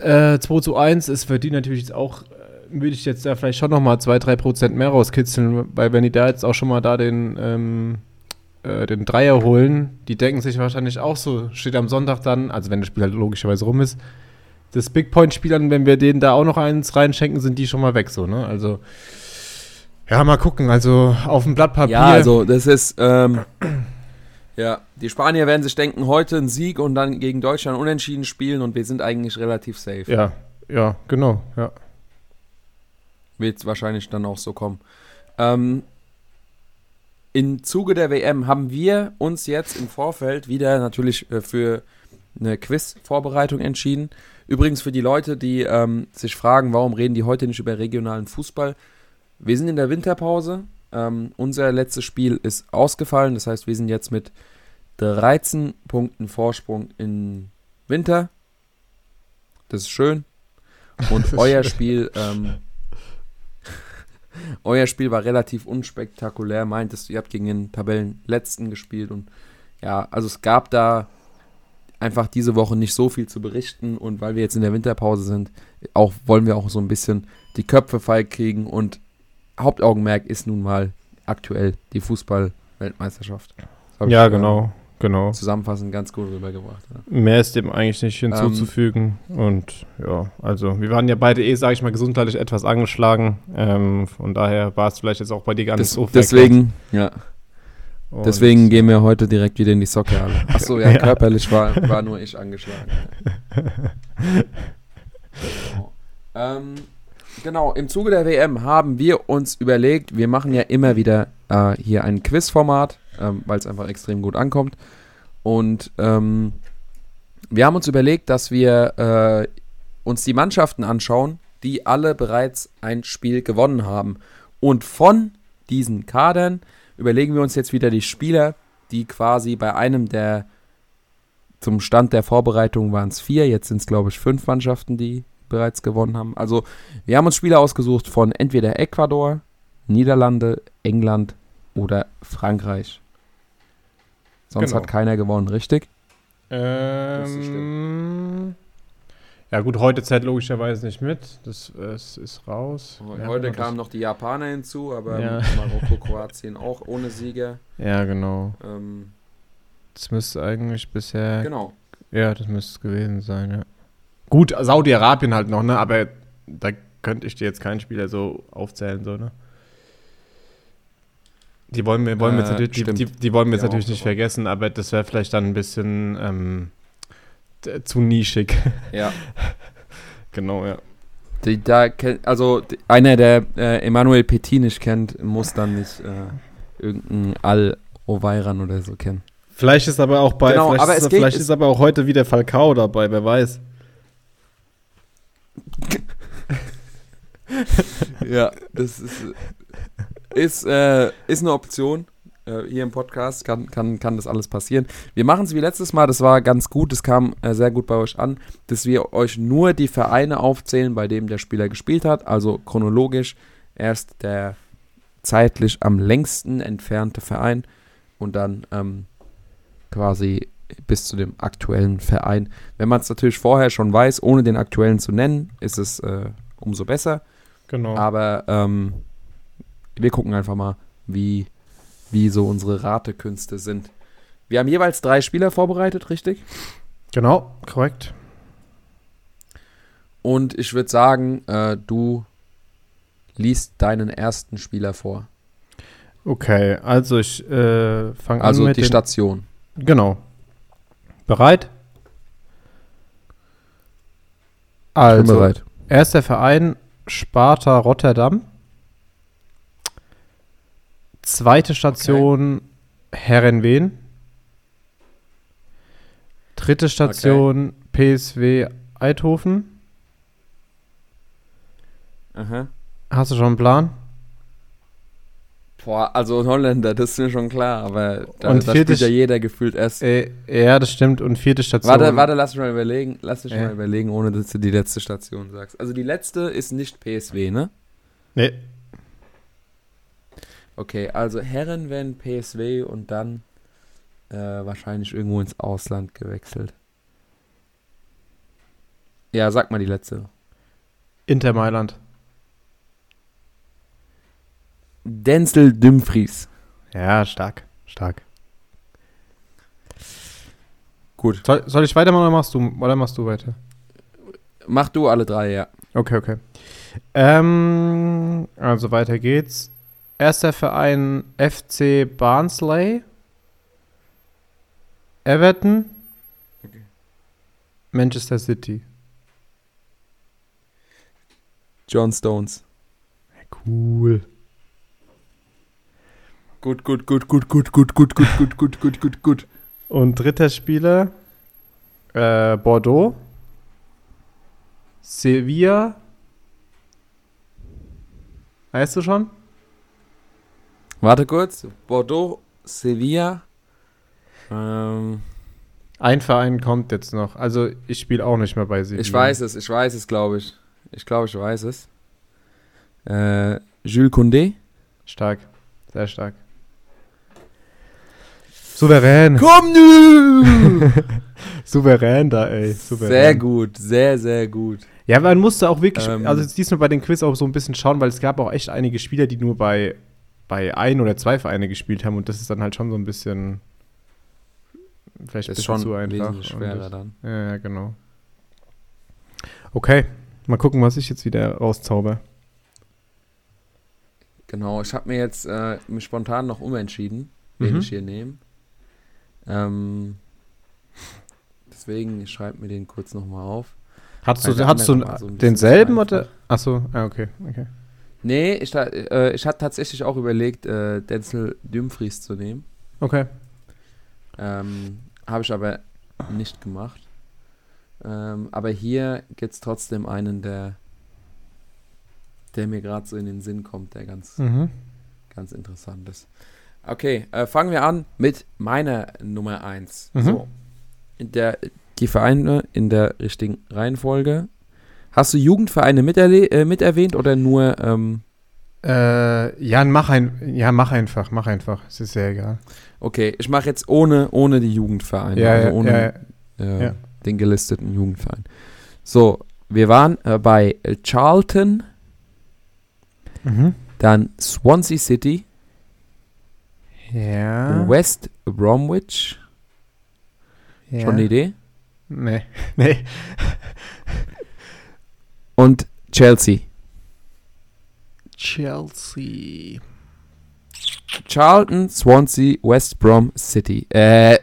Äh, 2 zu 1 ist für die natürlich jetzt auch, äh, würde ich jetzt da vielleicht schon nochmal 2-3 Prozent mehr rauskitzeln, weil wenn die da jetzt auch schon mal da den, ähm, äh, den Dreier holen, die denken sich wahrscheinlich auch so, steht am Sonntag dann, also wenn das Spiel halt logischerweise rum ist, das Big Point-Spielern, wenn wir denen da auch noch eins reinschenken, sind die schon mal weg so, ne? Also, ja, mal gucken. Also auf dem Blatt Papier. Ja, also das ist, ähm, ja, die Spanier werden sich denken, heute ein Sieg und dann gegen Deutschland unentschieden spielen und wir sind eigentlich relativ safe. Ja, ja, genau, ja. Wird wahrscheinlich dann auch so kommen. Ähm, Im Zuge der WM haben wir uns jetzt im Vorfeld wieder natürlich äh, für eine Quiz-Vorbereitung entschieden. Übrigens für die Leute, die ähm, sich fragen, warum reden die heute nicht über regionalen Fußball. Wir sind in der Winterpause. Ähm, unser letztes Spiel ist ausgefallen. Das heißt, wir sind jetzt mit 13 Punkten Vorsprung in Winter. Das ist schön. Und euer Spiel, ähm, euer Spiel war relativ unspektakulär. Meintest du, ihr habt gegen den Tabellenletzten gespielt und ja, also es gab da einfach diese Woche nicht so viel zu berichten und weil wir jetzt in der Winterpause sind, auch wollen wir auch so ein bisschen die Köpfe feil kriegen und Hauptaugenmerk ist nun mal aktuell die Fußball-Weltmeisterschaft. Ja, genau, genau. Zusammenfassend ganz gut rübergebracht. Ja. Mehr ist dem eigentlich nicht hinzuzufügen ähm, und ja, also wir waren ja beide eh, sage ich mal, gesundheitlich etwas angeschlagen. Ähm, von daher war es vielleicht jetzt auch bei dir gar nicht so Deswegen, ja. Und Deswegen gehen wir heute direkt wieder in die Soccerhalle. Achso, ja, ja, körperlich war, war nur ich angeschlagen. genau. Ähm, genau, im Zuge der WM haben wir uns überlegt, wir machen ja immer wieder äh, hier ein Quizformat, ähm, weil es einfach extrem gut ankommt. Und ähm, wir haben uns überlegt, dass wir äh, uns die Mannschaften anschauen, die alle bereits ein Spiel gewonnen haben. Und von diesen Kadern überlegen wir uns jetzt wieder die Spieler, die quasi bei einem der zum Stand der Vorbereitung waren es vier, jetzt sind es glaube ich fünf Mannschaften, die bereits gewonnen haben. Also wir haben uns Spieler ausgesucht von entweder Ecuador, Niederlande, England oder Frankreich. Sonst genau. hat keiner gewonnen, richtig? Ähm, ja gut, heute zählt logischerweise nicht mit. Das, das ist raus. Ja, heute kamen noch die Japaner hinzu, aber ja. Marokko, Kroatien auch ohne Sieger. Ja, genau. Ähm, das müsste eigentlich bisher. Genau. Ja, das müsste es gewesen sein, ja. Gut, Saudi-Arabien halt noch, ne? Aber da könnte ich dir jetzt keinen Spieler so aufzählen, so, ne? Die wollen wir, wollen wir jetzt, äh, natürlich, die, die, die, wollen wir jetzt natürlich nicht vergessen, aber das wäre vielleicht dann ein bisschen ähm, zu nischig. Ja. genau, ja. Die, da, also einer, der äh, Emanuel Petit nicht kennt, muss dann nicht äh, irgendeinen Al-Oweiran oder so kennen. Vielleicht ist aber auch bei, genau, vielleicht, aber ist, vielleicht ist aber auch heute wieder Falcao dabei, wer weiß. ja, das ist, ist, äh, ist eine Option. Äh, hier im Podcast kann, kann, kann das alles passieren. Wir machen es wie letztes Mal, das war ganz gut, das kam äh, sehr gut bei euch an, dass wir euch nur die Vereine aufzählen, bei dem der Spieler gespielt hat, also chronologisch erst der zeitlich am längsten entfernte Verein und dann ähm, quasi bis zu dem aktuellen Verein. Wenn man es natürlich vorher schon weiß, ohne den aktuellen zu nennen, ist es äh, umso besser. Genau. Aber ähm, wir gucken einfach mal, wie wie so unsere Ratekünste sind. Wir haben jeweils drei Spieler vorbereitet, richtig? Genau, korrekt. Und ich würde sagen, äh, du liest deinen ersten Spieler vor. Okay, also ich äh, fange also an mit die Station. Genau. Bereit? Also, bereit. erster Verein Sparta Rotterdam. Zweite Station okay. Herrenwehen. Dritte Station okay. PSW Eidhofen. Aha. Hast du schon einen Plan? Boah, also Holländer, das ist mir schon klar, aber da, und da spielt ja jeder gefühlt erst. Äh, ja, das stimmt. Und vierte Station. Warte, warte, lass mich mal überlegen. Lass mich äh. mal überlegen, ohne dass du die letzte Station sagst. Also die letzte ist nicht PSW, ne? Nee. Okay, also Herren werden PSW und dann äh, wahrscheinlich irgendwo ins Ausland gewechselt. Ja, sag mal die letzte. Inter Mailand. Denzel Dumfries. Ja, stark, stark. Gut. Soll, soll, ich weitermachen oder machst du, oder machst du weiter? Mach du alle drei, ja. Okay, okay. Ähm, also weiter geht's. Erster Verein FC Barnsley. Everton. Okay. Manchester City. John Stones. Cool. Gut, gut, gut, gut, gut, gut, gut, gut, gut, gut, gut, gut, gut. Und dritter Spieler, äh, Bordeaux, Sevilla. Weißt du schon? Warte kurz. Bordeaux, Sevilla. Ähm. Ein Verein kommt jetzt noch. Also ich spiele auch nicht mehr bei Sevilla. Ich weiß es, ich weiß es, glaube ich. Ich glaube, ich weiß es. Äh, Jules Condé. Stark, sehr stark. Souverän. Komm nu! Souverän da, ey. Souverän. Sehr gut, sehr, sehr gut. Ja, man musste auch wirklich, ähm, also diesmal bei den Quiz auch so ein bisschen schauen, weil es gab auch echt einige Spieler, die nur bei, bei ein oder zwei Vereine gespielt haben und das ist dann halt schon so ein bisschen vielleicht ist schon zu einfach. schwerer das, dann. Ja, genau. Okay, mal gucken, was ich jetzt wieder rauszauber. Genau, ich habe mir jetzt äh, mich spontan noch umentschieden, wen mhm. ich hier nehme. Ähm, deswegen, ich schreibe mir den kurz nochmal auf. Hattest du, hattest du denselben oder? Achso, ah, okay, okay. Nee, ich, äh, ich hatte tatsächlich auch überlegt, äh, Denzel Dumfries zu nehmen. Okay. Ähm, Habe ich aber nicht gemacht. Ähm, aber hier gibt es trotzdem einen, der, der mir gerade so in den Sinn kommt, der ganz, mhm. ganz interessant ist. Okay, äh, fangen wir an mit meiner Nummer 1. Mhm. So. In der, die Vereine in der richtigen Reihenfolge. Hast du Jugendvereine äh, mit erwähnt oder nur. Ähm äh, ja, mach ein, ja, mach einfach, mach einfach. Es ist sehr egal. Okay, ich mache jetzt ohne, ohne die Jugendvereine, ja, also ohne ja. Äh, den gelisteten Jugendverein. So, wir waren äh, bei Charlton, mhm. dann Swansea City, ja. West Bromwich. Schon eine Idee? Nee. Nee. Und Chelsea. Chelsea. Charlton, Swansea, West Brom, City. Äh,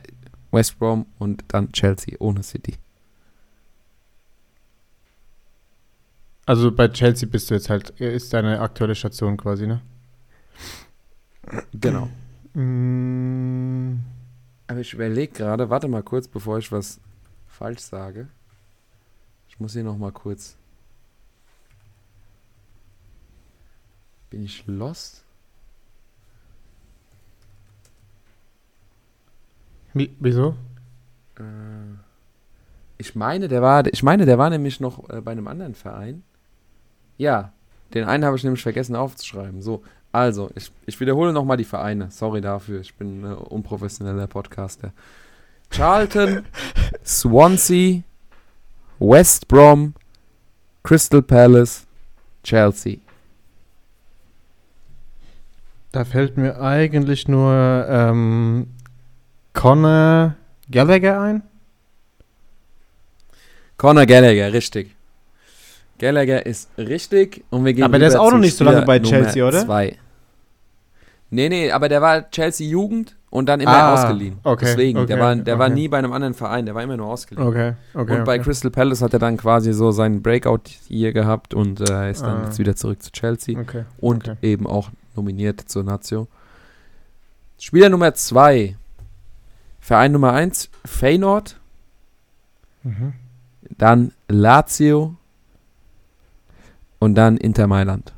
West Brom und dann Chelsea ohne City. Also bei Chelsea bist du jetzt halt, ist deine aktuelle Station quasi, ne? Genau. Mm. Aber ich überlege gerade, warte mal kurz, bevor ich was falsch sage. Ich muss hier noch mal kurz. Bin ich lost? Wie, wieso? Äh, ich meine, der war, ich meine, der war nämlich noch äh, bei einem anderen Verein. Ja, den einen habe ich nämlich vergessen aufzuschreiben. So, also, ich, ich wiederhole nochmal die Vereine. Sorry dafür, ich bin ein unprofessioneller Podcaster. Charlton, Swansea, West Brom, Crystal Palace, Chelsea. Da fällt mir eigentlich nur ähm, Conor Gallagher ein. Conor Gallagher, richtig. Gallagher ist richtig und wir gehen Aber der ist auch noch nicht so lange bei Chelsea, Nummer oder? Zwei. Nee, nee, aber der war Chelsea Jugend und dann immer ah, ausgeliehen. Okay, Deswegen, okay, der, war, der okay. war nie bei einem anderen Verein, der war immer nur ausgeliehen. Okay, okay. Und bei okay. Crystal Palace hat er dann quasi so seinen Breakout hier gehabt und äh, ist dann ah. jetzt wieder zurück zu Chelsea okay, und eben auch nominiert zur Nazio. Spieler Nummer 2, Verein Nummer 1, Feyenoord. Mhm. dann Lazio und dann Inter Mailand.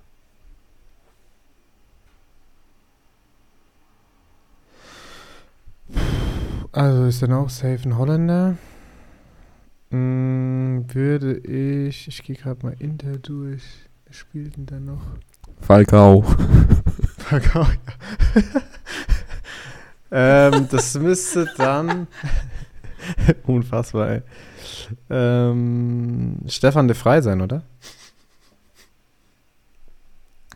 Also ist dann auch safe ein Holländer. Hm, würde ich. Ich gehe gerade mal Inter durch. Wer spielt denn da noch? Falcao. Falcao, ja. ähm, das müsste dann. Unfassbar, ey. Ähm, Stefan de Frey sein, oder?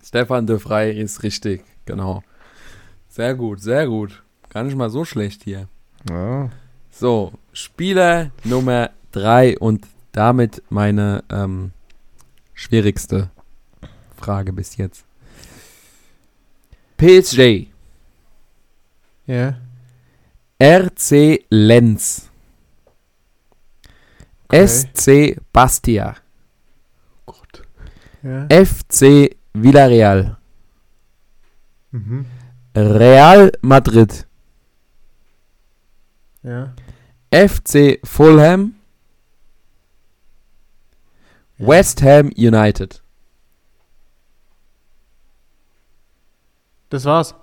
Stefan de Frey ist richtig, genau. Sehr gut, sehr gut. Gar nicht mal so schlecht hier. Ja. So, Spieler Nummer 3 und damit meine ähm, schwierigste Frage bis jetzt. PSG. Ja. RC Lenz. Okay. SC Bastia. Oh Gott. Ja. FC Villarreal. Mhm. Real Madrid. Ja. FC Fulham. Ja. West Ham United. Das war's.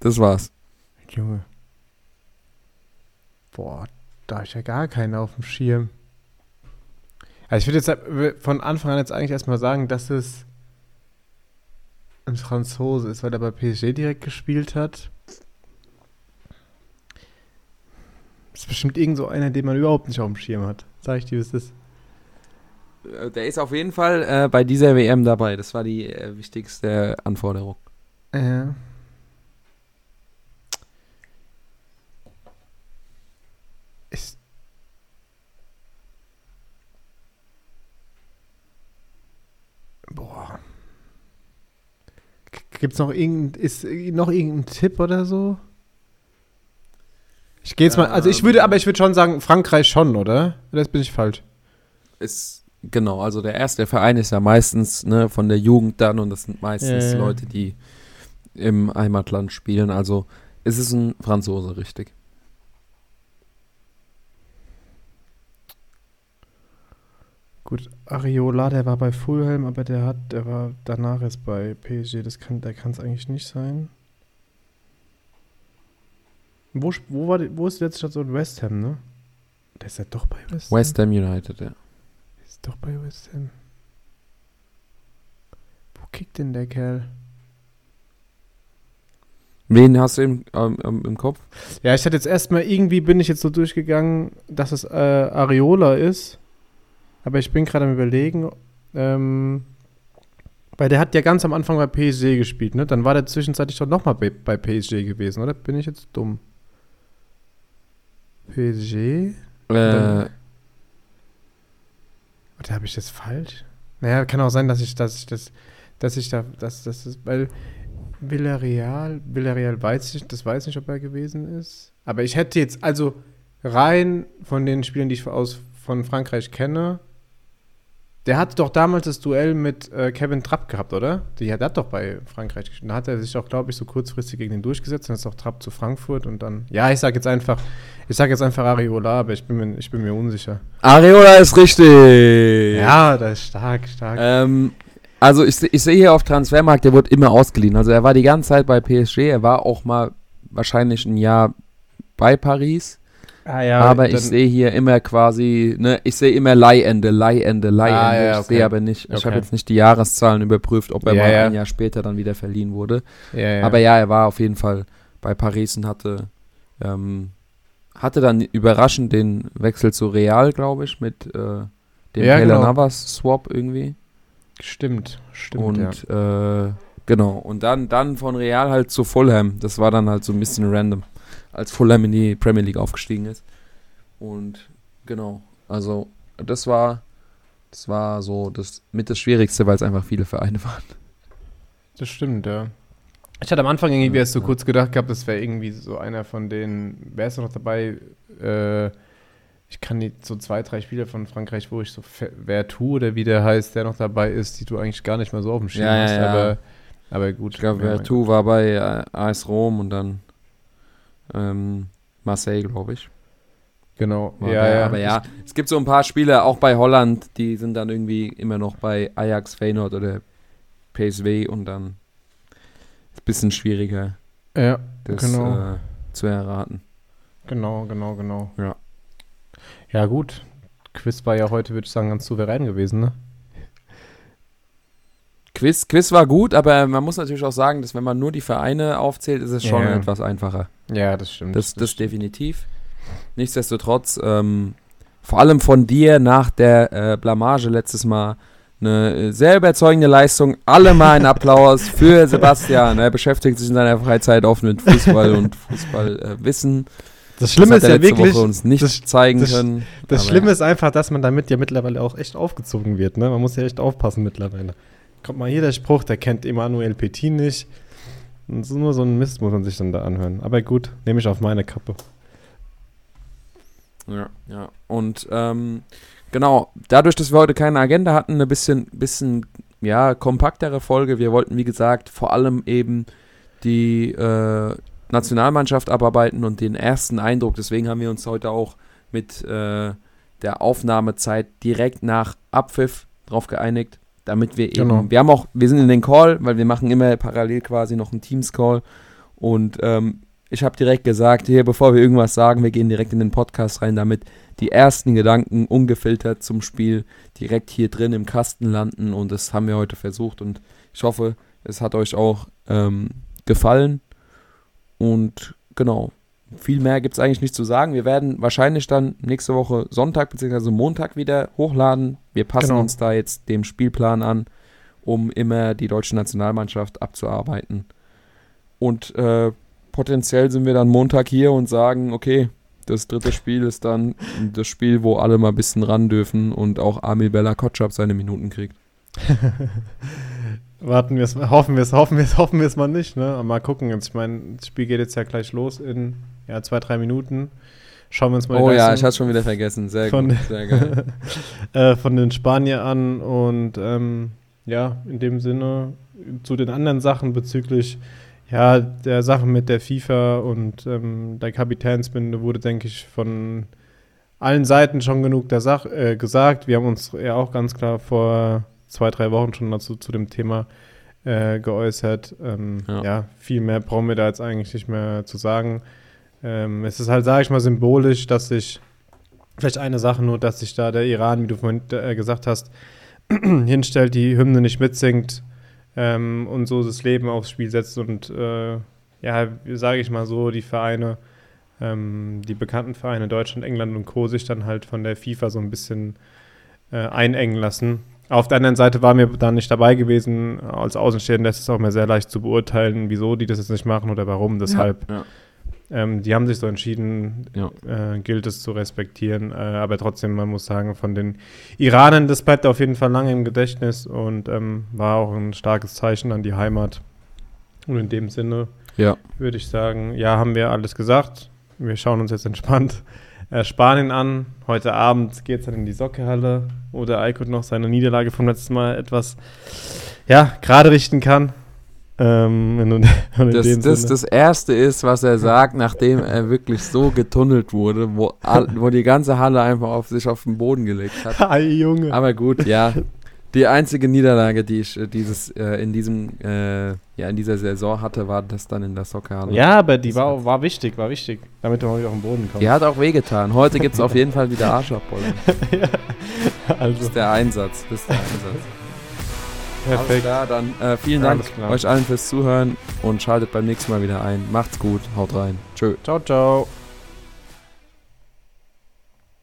Das war's. Junge. Boah, da ist ja gar keiner auf dem Schirm. Also ich würde jetzt von Anfang an jetzt eigentlich erstmal sagen, dass es ein Franzose ist, weil er bei PSG direkt gespielt hat. Das ist bestimmt irgend so einer, den man überhaupt nicht auf dem Schirm hat. Sag ich dir, was ist das? Äh, der ist auf jeden Fall äh, bei dieser WM dabei. Das war die äh, wichtigste Anforderung. Ja. Ist. Boah. Gibt es noch irgendein, ist noch irgendein Tipp oder so? Ich gehe jetzt mal, also ich würde, aber ich würde schon sagen, Frankreich schon, oder? Oder bin ich falsch? Ist, genau, also der erste Verein ist ja meistens ne, von der Jugend dann und das sind meistens äh. Leute, die im Heimatland spielen. Also ist es ein Franzose, richtig. Gut, Ariola, der war bei Fulham, aber der hat, der war danach jetzt bei PSG. Das kann, der kann es eigentlich nicht sein. Wo, wo, war die, wo ist die letzte Station? West Ham, ne? Der ist ja doch bei West Ham. West Ham United, ja. Doch bei West Ham. Wo kickt denn der Kerl? Wen hast du im, ähm, im Kopf? Ja, ich hatte jetzt erstmal irgendwie bin ich jetzt so durchgegangen, dass es äh, Areola ist. Aber ich bin gerade am überlegen, ähm, weil der hat ja ganz am Anfang bei PSG gespielt, ne? Dann war der zwischenzeitlich doch nochmal bei, bei PSG gewesen, oder? Bin ich jetzt dumm? PSG. Äh. Oder habe ich das falsch? Naja, kann auch sein, dass ich, dass ich das, dass ich da, dass das ist, weil Villarreal, Villarreal weiß ich, das weiß nicht, ob er gewesen ist. Aber ich hätte jetzt, also rein von den Spielen, die ich aus, von Frankreich kenne, der hatte doch damals das Duell mit äh, Kevin Trapp gehabt, oder? Der hat doch bei Frankreich gespielt. Da hat er sich auch, glaube ich, so kurzfristig gegen den durchgesetzt. Dann ist auch Trapp zu Frankfurt und dann. Ja, ich sage jetzt einfach, ich sage jetzt einfach Areola, aber ich bin mir, ich bin mir unsicher. Areola ist richtig. Ja, das ist stark, stark. Ähm, also ich, ich sehe hier auf Transfermarkt, der wurde immer ausgeliehen. Also er war die ganze Zeit bei PSG. Er war auch mal wahrscheinlich ein Jahr bei Paris. Ah, ja, aber ich sehe hier immer quasi, ne, ich sehe immer Leihende, Leihende, Leihende. Ah, ja, okay. Ich sehe aber nicht, ich okay. habe jetzt nicht die Jahreszahlen überprüft, ob er ja, mal ein Jahr später dann wieder verliehen wurde. Aber ja, er war auf jeden Fall bei Paris und hatte, ähm, hatte dann überraschend den Wechsel zu Real, glaube ich, mit äh, dem ja, genau. Navas Swap irgendwie. Stimmt, stimmt. Und äh, genau, und dann, dann von Real halt zu Fulham. Das war dann halt so ein bisschen random als Fulham in die Premier League aufgestiegen ist. Und genau, also das war, das war so das mit das Schwierigste, weil es einfach viele Vereine waren. Das stimmt, ja. Ich hatte am Anfang irgendwie erst so ja. kurz gedacht gehabt, das wäre irgendwie so einer von denen, wer ist noch dabei? Äh, ich kann die so zwei, drei Spiele von Frankreich, wo ich so wer tu oder wie der heißt, der noch dabei ist, die du eigentlich gar nicht mal so auf dem Schirm ja, hast, ja, aber, aber gut. Ich glaube, wer tu war bei äh, AS Rom und dann ähm, Marseille, glaube ich. Genau. Ja, ja, ja, Aber ja, es gibt so ein paar Spiele, auch bei Holland, die sind dann irgendwie immer noch bei Ajax, Feyenoord oder PSW und dann ist es ein bisschen schwieriger, ja, das genau. äh, zu erraten. Genau, genau, genau. Ja. Ja, gut. Quiz war ja heute, würde ich sagen, ganz souverän gewesen, ne? Quiz, Quiz war gut, aber man muss natürlich auch sagen, dass wenn man nur die Vereine aufzählt, ist es schon ja. etwas einfacher. Ja, das stimmt. Das, das, das stimmt. definitiv. Nichtsdestotrotz, ähm, vor allem von dir nach der äh, Blamage letztes Mal eine sehr überzeugende Leistung. Alle mal einen Applaus für Sebastian. Er beschäftigt sich in seiner Freizeit oft mit Fußball und Fußballwissen. Äh, das Schlimme das ist ja wirklich, Woche uns nicht das, zeigen das, können. Das Schlimme ja. ist einfach, dass man damit ja mittlerweile auch echt aufgezogen wird. Ne? Man muss ja echt aufpassen mittlerweile. Kommt mal hier der Spruch, der kennt Emanuel Petit nicht. Und nur so ein Mist muss man sich dann da anhören. Aber gut, nehme ich auf meine Kappe. Ja, ja. Und ähm, genau, dadurch, dass wir heute keine Agenda hatten, eine bisschen, bisschen ja, kompaktere Folge. Wir wollten, wie gesagt, vor allem eben die äh, Nationalmannschaft abarbeiten und den ersten Eindruck. Deswegen haben wir uns heute auch mit äh, der Aufnahmezeit direkt nach Abpfiff drauf geeinigt, damit wir eben, genau. wir haben auch, wir sind in den Call, weil wir machen immer parallel quasi noch einen Teams-Call und ähm, ich habe direkt gesagt, hier, bevor wir irgendwas sagen, wir gehen direkt in den Podcast rein, damit die ersten Gedanken ungefiltert zum Spiel direkt hier drin im Kasten landen. Und das haben wir heute versucht. Und ich hoffe, es hat euch auch ähm, gefallen. Und genau, viel mehr gibt es eigentlich nicht zu sagen. Wir werden wahrscheinlich dann nächste Woche Sonntag bzw. Montag wieder hochladen. Wir passen genau. uns da jetzt dem Spielplan an, um immer die deutsche Nationalmannschaft abzuarbeiten. Und äh, potenziell sind wir dann Montag hier und sagen, okay, das dritte Spiel ist dann das Spiel, wo alle mal ein bisschen ran dürfen und auch Amil Bella Kotschap seine Minuten kriegt. Warten wir es, hoffen wir es, hoffen wir es, hoffen wir es mal nicht, ne? Mal gucken. Ich meine, das Spiel geht jetzt ja gleich los in ja, zwei, drei Minuten. Schauen wir uns mal Oh ja, ich hatte schon wieder vergessen. Sehr von, gut, sehr geil. äh, von den Spanier an und ähm, ja, in dem Sinne zu den anderen Sachen bezüglich ja, der Sache mit der FIFA und ähm, der Kapitänsbinde wurde, denke ich, von allen Seiten schon genug der Sache äh, gesagt. Wir haben uns ja auch ganz klar vor zwei, drei Wochen schon dazu zu dem Thema äh, geäußert. Ähm, ja. ja. viel mehr brauchen wir da jetzt eigentlich nicht mehr zu sagen. Ähm, es ist halt, sage ich mal, symbolisch, dass sich vielleicht eine Sache nur, dass sich da der Iran, wie du vorhin äh, gesagt hast, hinstellt, die Hymne nicht mitsingt ähm, und so das Leben aufs Spiel setzt und äh, ja, sage ich mal so, die Vereine, ähm, die bekannten Vereine Deutschland, England und Co. sich dann halt von der FIFA so ein bisschen äh, einengen lassen. Auf der anderen Seite waren wir da nicht dabei gewesen. Als Außenstehender ist es auch mal sehr leicht zu beurteilen, wieso die das jetzt nicht machen oder warum. Deshalb ja, ja. Ähm, die haben sich so entschieden, ja. äh, gilt es zu respektieren. Äh, aber trotzdem, man muss sagen, von den Iranern, das bleibt auf jeden Fall lange im Gedächtnis und ähm, war auch ein starkes Zeichen an die Heimat. Und in dem Sinne ja. würde ich sagen, ja, haben wir alles gesagt. Wir schauen uns jetzt entspannt äh, Spanien an. Heute Abend geht es dann in die Sockehalle, wo der Aykut noch seine Niederlage vom letzten Mal etwas ja, gerade richten kann. Ähm, in, in das, das, das Erste ist, was er sagt, nachdem er wirklich so getunnelt wurde, wo, all, wo die ganze Halle einfach auf sich auf den Boden gelegt hat. Ei, Junge. Aber gut, ja. Die einzige Niederlage, die ich äh, dieses, äh, in, diesem, äh, ja, in dieser Saison hatte, war das dann in der Soccerhalle. Ja, aber die war, war wichtig, war wichtig, damit du wieder auf den Boden kommst. Die hat auch wehgetan. Heute gibt es auf jeden Fall wieder Arschabbollen. ja, also. Das ist der Einsatz. Das ist der Einsatz. Perfekt. Klar, dann äh, vielen Dank euch allen fürs Zuhören und schaltet beim nächsten Mal wieder ein. Macht's gut, haut rein. Tschö. Ciao, ciao.